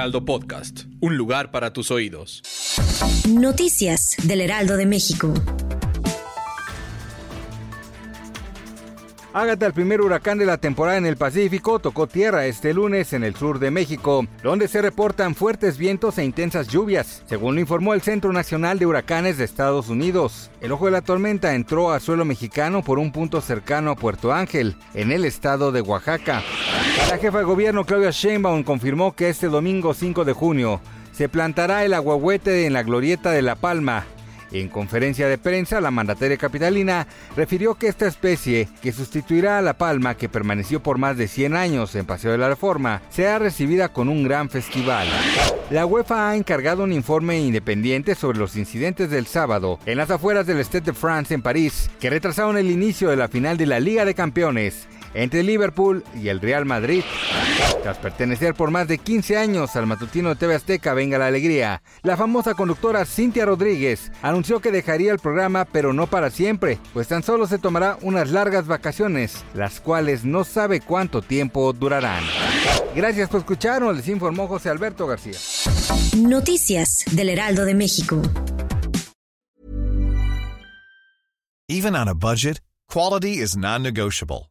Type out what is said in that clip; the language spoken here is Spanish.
Heraldo Podcast. Un lugar para tus oídos. Noticias del Heraldo de México. Ágata, el primer huracán de la temporada en el Pacífico, tocó tierra este lunes en el sur de México, donde se reportan fuertes vientos e intensas lluvias, según lo informó el Centro Nacional de Huracanes de Estados Unidos. El ojo de la tormenta entró a suelo mexicano por un punto cercano a Puerto Ángel, en el estado de Oaxaca. La jefa de gobierno Claudia Sheinbaum confirmó que este domingo 5 de junio se plantará el aguahuete en la glorieta de La Palma, en conferencia de prensa, la mandataria capitalina refirió que esta especie, que sustituirá a la palma que permaneció por más de 100 años en Paseo de la Reforma, será recibida con un gran festival. La UEFA ha encargado un informe independiente sobre los incidentes del sábado en las afueras del Stade de France en París, que retrasaron el inicio de la final de la Liga de Campeones entre Liverpool y el Real Madrid. Tras pertenecer por más de 15 años al matutino de TV Azteca Venga la Alegría, la famosa conductora Cintia Rodríguez anunció que dejaría el programa pero no para siempre, pues tan solo se tomará unas largas vacaciones, las cuales no sabe cuánto tiempo durarán. Gracias por escucharnos, les informó José Alberto García. Noticias del Heraldo de México. Even on a budget, quality is non-negotiable.